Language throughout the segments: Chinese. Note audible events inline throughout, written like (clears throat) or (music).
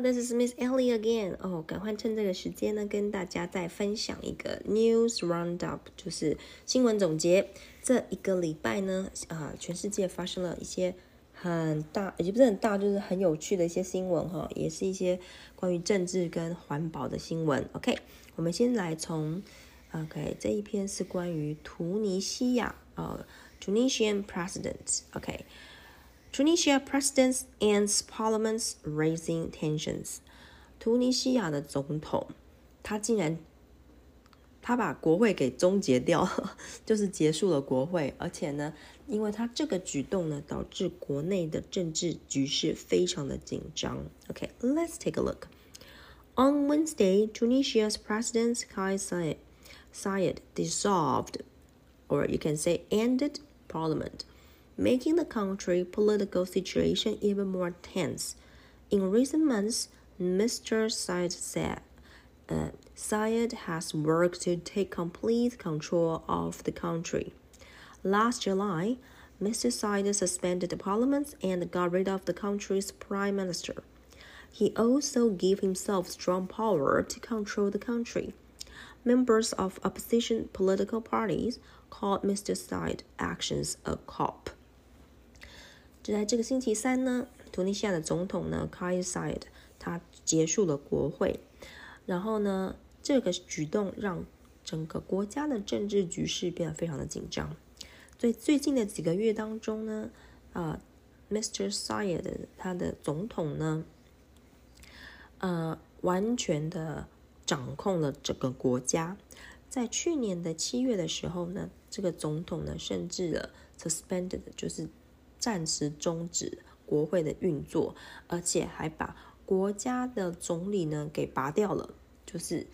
This is Miss Ellie again. 哦，赶快趁这个时间呢，跟大家再分享一个 news roundup，就是新闻总结。这一个礼拜呢，啊，全世界发生了一些很大，也不是很大，就是很有趣的一些新闻哈，也是一些关于政治跟环保的新闻。OK，我们先来从 OK 这一篇是关于图尼西亚呃 Tunisian president。OK。Tunisia presidents and parliaments raising tensions。突尼西亚的总统，他竟然他把国会给终结掉，就是结束了国会，而且呢，因为他这个举动呢，导致国内的政治局势非常的紧张。OK，let's、okay, (laughs) take a look. On Wednesday, Tunisia's President Kais Saied, Saied dissolved, or you can say ended, parliament making the country political situation even more tense. In recent months, Mr. Syed said uh, Syed has worked to take complete control of the country. Last July, Mr. Syed suspended the parliament and got rid of the country's prime minister. He also gave himself strong power to control the country. Members of opposition political parties called Mr. Syed's actions a cop. 就在这个星期三呢，突尼西亚的总统呢 k a i s a i d 他结束了国会，然后呢，这个举动让整个国家的政治局势变得非常的紧张。在最近的几个月当中呢，啊，Mr. s a i d 他的总统呢，呃，完全的掌控了整个国家。在去年的七月的时候呢，这个总统呢，甚至了 suspended 就是。暂时终止国会的运作，而且还把国家的总理呢给拔掉了。就是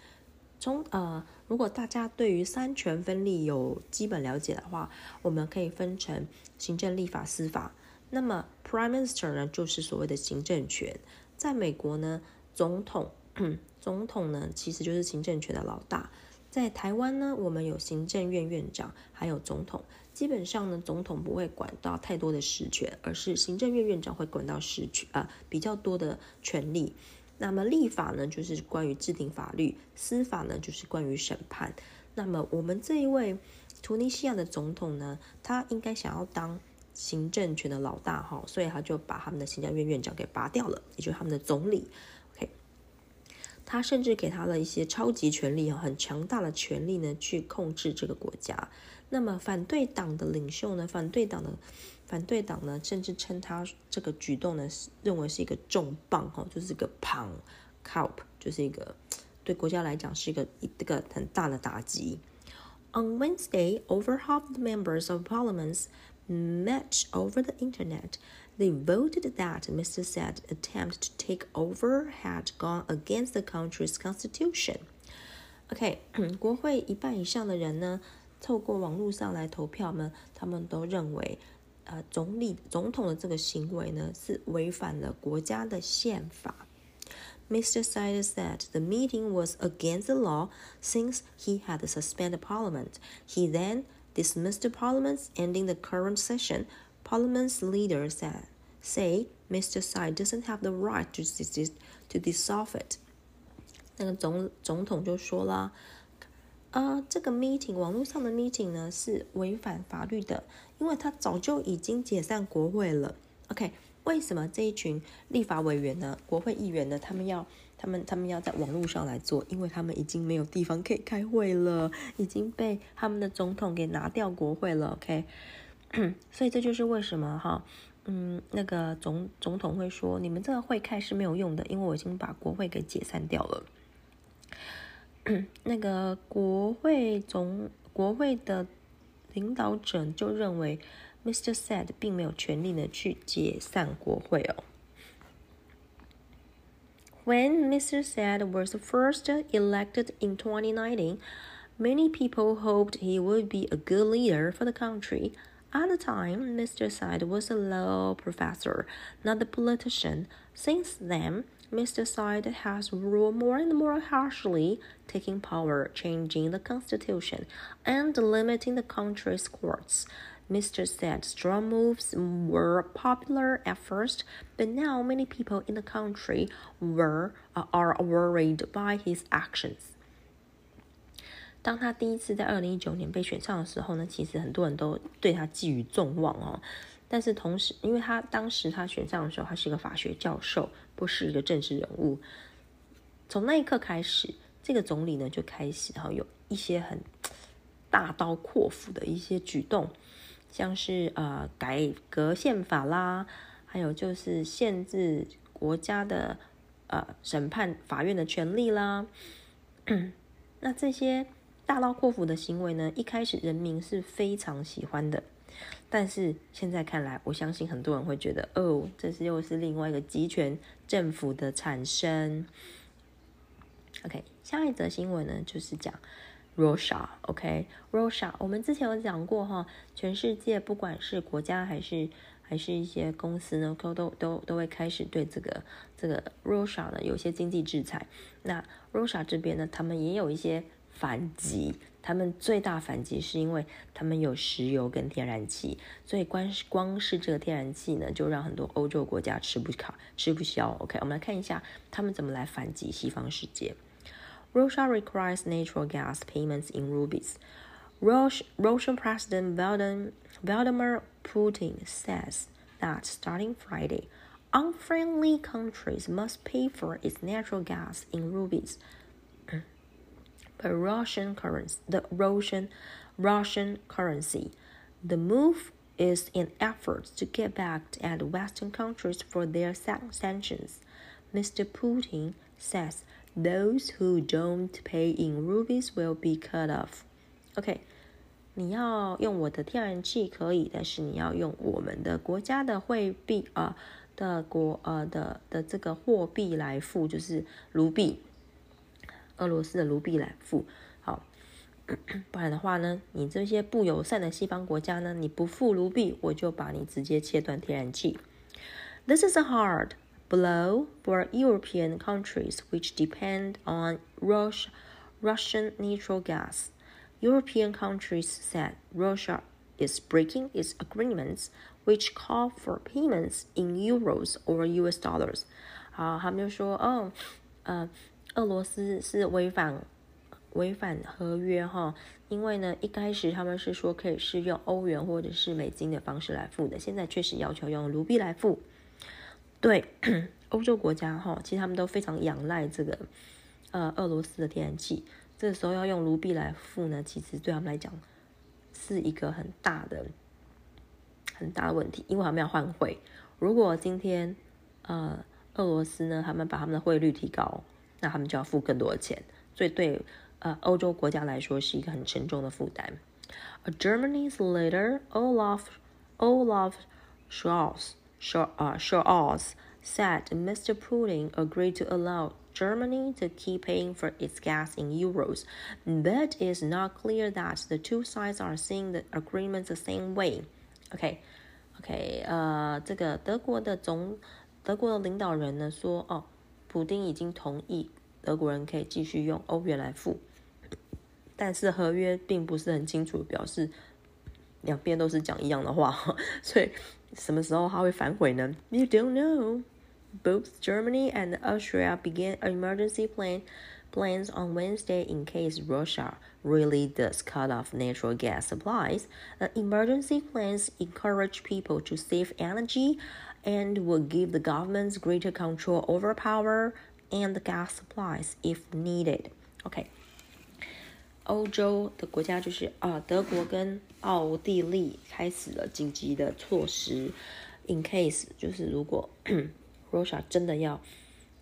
从呃，如果大家对于三权分立有基本了解的话，我们可以分成行政、立法、司法。那么 Prime Minister 呢，就是所谓的行政权。在美国呢，总统 (clears throat) 总统呢其实就是行政权的老大。在台湾呢，我们有行政院院长，还有总统。基本上呢，总统不会管到太多的实权，而是行政院院长会管到实权啊比较多的权利。那么立法呢，就是关于制定法律；司法呢，就是关于审判。那么我们这一位图尼西亚的总统呢，他应该想要当行政权的老大哈，所以他就把他们的行政院院长给拔掉了，也就是他们的总理。OK，他甚至给他了一些超级权力，很强大的权力呢，去控制这个国家。那么反对党的领袖呢？反对党的反对党呢，甚至称他这个举动呢，认为是一个重磅哈，就是一个胖 cop，就是一个对国家来讲是一个一个很大的打击。On Wednesday, over half the members of parliaments met over the internet. They voted that Mr. Said's attempt to take over had gone against the country's constitution. OK，国会一半以上的人呢。 (clears throat) 透过网络上来投票呢，他们都认为，呃，总理总统的这个行为呢是违反了国家的宪法。Mr. Sider said the meeting was against the law since he had suspended Parliament. He then dismissed the Parliament, ending the current session. Parliament's leader said, "Say Mr. Side doesn't have the right to to dissolve it." 那个总总统就说了。 啊，这个 meeting 网络上的 meeting 呢是违反法律的，因为他早就已经解散国会了。OK，为什么这一群立法委员呢、国会议员呢，他们要他们他们要在网络上来做？因为他们已经没有地方可以开会了，已经被他们的总统给拿掉国会了。(coughs) OK，所以这就是为什么哈，嗯，那个总总统会说，你们这个会开是没有用的，因为我已经把国会给解散掉了。(clears throat) 那个国会总国会的领导者就认为，Mr. Said 并没有权利呢去解散国会哦。When Mr. Said was first elected in 2019, many people hoped he would be a good leader for the country. At the time, Mr. Said was a law professor, not a politician. Since then, Mr. Said has ruled more and more harshly, taking power, changing the constitution, and limiting the country's courts. Mr. said strong moves were popular at first, but now many people in the country were uh, are worried by his actions. 当他第一次在二零一九年被选上的时候呢，其实很多人都对他寄予众望哦。 但是同时，因为他当时他选上的时候，他是一个法学教授，不是一个政治人物。从那一刻开始，这个总理呢就开始哈有一些很大刀阔斧的一些举动。像是呃改革宪法啦，还有就是限制国家的呃审判法院的权利啦。(coughs) 那这些大刀阔斧的行为呢，一开始人民是非常喜欢的，但是现在看来，我相信很多人会觉得，哦，这是又是另外一个集权政府的产生。OK，下一则新闻呢，就是讲。Russia，OK，Russia，我们之前有讲过哈，全世界不管是国家还是还是一些公司呢，都都都都会开始对这个这个 Russia 呢有些经济制裁。那 Russia 这边呢，他们也有一些反击，他们最大反击是因为他们有石油跟天然气，所以光是光是这个天然气呢，就让很多欧洲国家吃不卡吃不消。OK，我们来看一下他们怎么来反击西方世界。Russia requires natural gas payments in rubles. Russian President Vladimir Putin says that starting Friday, unfriendly countries must pay for its natural gas in rubles. but Russian currency, the Russian Russian currency, the move is an effort to get back at Western countries for their sanctions. Mr. Putin says those who don't pay in rubies will be cut off. OK，你要用我的天然气可以，但是你要用我们的国家的汇币啊的国呃的的这个货币来付，就是卢币， 俄罗斯的卢币来付。好，不然的话呢，你这些不友善的西方国家呢，你不付卢币，我就把你直接切断天然气。This (coughs) is a hard blow for European countries which depend on Rus Russian natural gas. European countries said Russia is breaking its agreements, which call for payments in euros or US dollars. 好，他们就说，哦，呃， 俄罗斯是违反违反合约哈，因为呢，一开始他们是说可以是用欧元或者是美金的方式来付的，现在确实要求用卢币来付。对 (clears throat) 欧洲国家哈，其实他们都非常仰赖这个呃俄罗斯的天然气。这时候要用卢币来付呢，其实对他们来讲是一个很大的很大的问题，因为他们要换汇。如果今天呃俄罗斯呢，他们把他们的汇率提高，那他们就要付更多的钱，所以对呃欧洲国家来说是一个很沉重的负担。Germany's leader Olaf Olaf Scholz Shaw, uh, Shaws said Mr. Putin agreed to allow Germany to keep paying for its gas in euros, but it's not clear that the two sides are seeing the agreement the same way. OK OK，呃，这个德国的总德国的领导人呢说，哦， 普丁已经同意德国人可以继续用欧元来付，但是合约并不是很清楚，表示两边都是讲一样的话，所以什么时候他会反悔呢？You don't (laughs) know. Both Germany and Austria began emergency plan plans on Wednesday in case Russia really does cut off natural gas supplies. The emergency plans encourage people to save energy and will give the governments greater control over power and gas supplies if needed. OK，欧洲的国家就是啊，德国跟奥地利开始了紧急的措施，in case 就是如果 Russia 真的要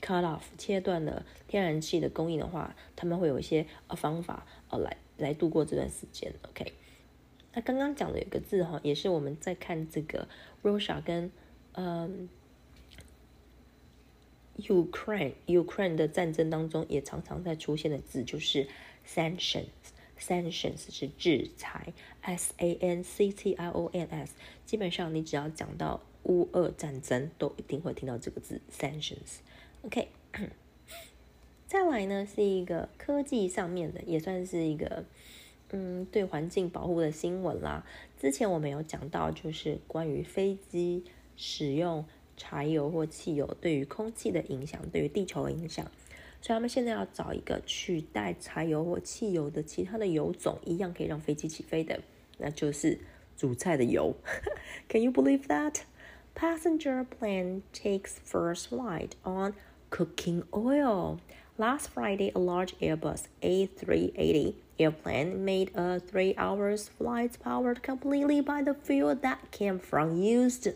cut off 切断了天然气的供应的话，他们会有一些呃方法呃来来度过这段时间。OK，那刚刚讲的有个字哈，也是我们在看这个 Russia 跟嗯 Ukraine Ukraine 的战争当中也常常在出现的字，就是。sanctions，sanctions 是制裁，s a n c t i o n s，基本上你只要讲到乌俄战争，都一定会听到这个字 sanctions。OK，(coughs) 再来呢是一个科技上面的，也算是一个嗯对环境保护的新闻啦。之前我们有讲到，就是关于飞机使用柴油或汽油对于空气的影响，对于地球的影响。所以他们现在要找一个取代柴油或汽油的其他的油种，一样可以让飞机起飞的，那就是煮菜的油。Can you (laughs) believe that? Passenger plane takes first flight on cooking oil. Last Friday, a large Airbus A380 airplane made a three hours flight powered completely by the fuel that came from used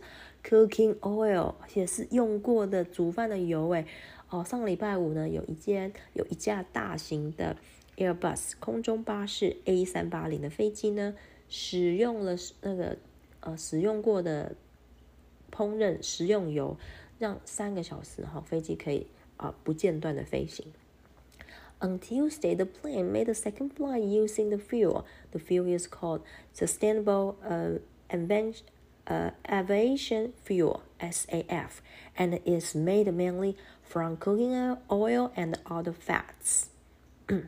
cooking oil，也是用过的煮饭的油诶。哦，上个礼拜五呢，有一间有一架大型的 Airbus 空中巴士 A 三八零的飞机呢，使用了那个呃使用过的烹饪食用油，让三个小时哈飞机可以啊不间断的飞行。On Tuesday, the plane made a second flight using the fuel. The fuel is called Sustainable uh, event. Uh, Aviation Fuel (SAF) and is made mainly from cooking oil and other fats。(clears throat)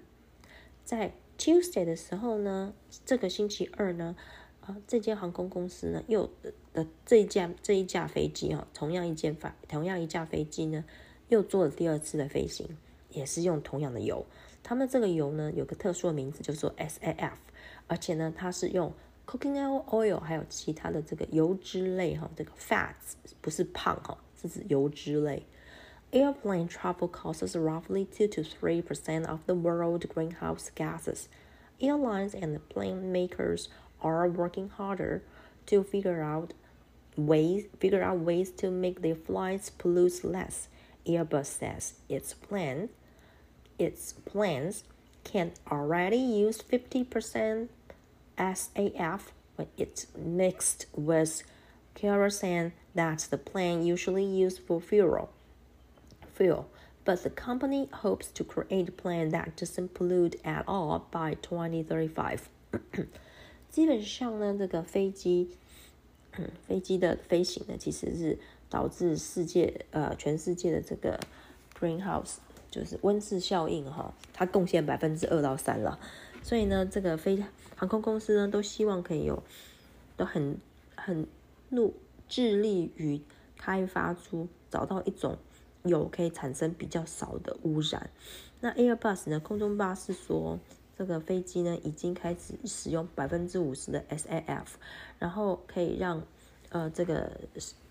在 Tuesday 的时候呢，这个星期二呢，啊，这间航空公司呢，又的这一架这一架飞机哈，同样一件飞，同样一架飞机呢，又做了第二次的飞行，也是用同样的油。他们这个油呢，有个特殊的名字，叫做 SAF，而且呢，它是用 cooking oil 还有其他的这个油脂类哈，这个 fats 不是胖哈，这是油脂类。Airplane travel causes roughly 2 to 3% of the world's greenhouse gases. Airlines and plane makers are working harder to figure out ways figure out ways to make their flights pollute less. Airbus says its plan its plans can already use 50% SAF when it's mixed with kerosene that's the plane usually used for fuel fuel, but the company hopes to create a plan that doesn't pollute at all by 2035. (clears throat) 基本上呢，这个飞机，嗯，飞机的飞行呢，其实是导致世界呃全世界的这个 greenhouse 就是温室效应哈，它贡献百分之二到三了。 所以呢，这个飞航空公司呢，都希望可以有，都很很努致力于开发出找到一种。有可以产生比较少的污染。那 Airbus 呢？空中巴士说，这个飞机呢已经开始使用百分之五十的 SAF，然后可以让呃这个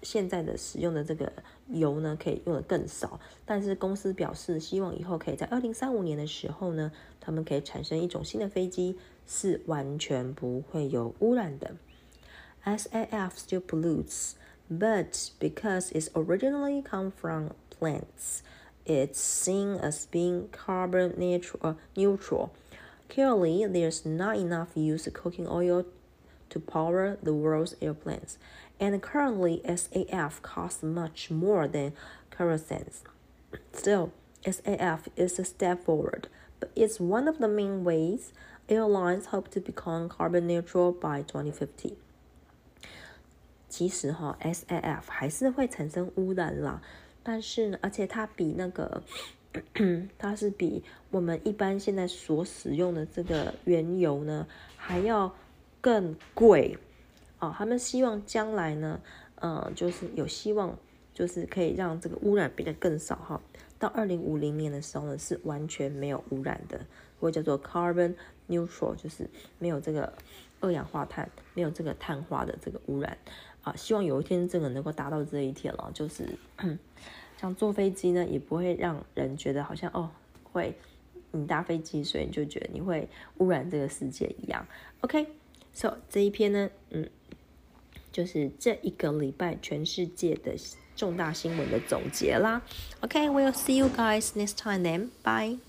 现在的使用的这个油呢可以用的更少。但是公司表示，希望以后可以在二零三五年的时候呢，他们可以产生一种新的飞机是完全不会有污染的。SAF still pollutes, but because it's originally come from plants. It's seen as being carbon neutral. Uh, neutral. Clearly, there's not enough use cooking oil to power the world's airplanes, and currently SAF costs much more than kerosene. Still, SAF is a step forward, but it's one of the main ways airlines hope to become carbon neutral by 2050. 其实哈，SAF 还是会产生污染啦。但是呢，而且它比那个，(clears throat) 它是比我们一般现在所使用的这个原油呢还要 更贵哦。他们希望将来呢，呃，就是有希望，就是可以让这个污染变得更少哈。到二零五零年的时候呢，是完全没有污染的，或叫做 carbon neutral，就是没有这个二氧化碳，没有这个碳化的这个污染。啊，希望有一天真的能够达到这一天了。就是 (coughs) 像坐飞机呢，也不会让人觉得好像哦，会你搭飞机，所以你就觉得你会污染这个世界一样。OK，so 这一篇呢，嗯，就是这一个礼拜全世界的重大新闻的总结啦。OK，we'll see you guys next time then. Bye.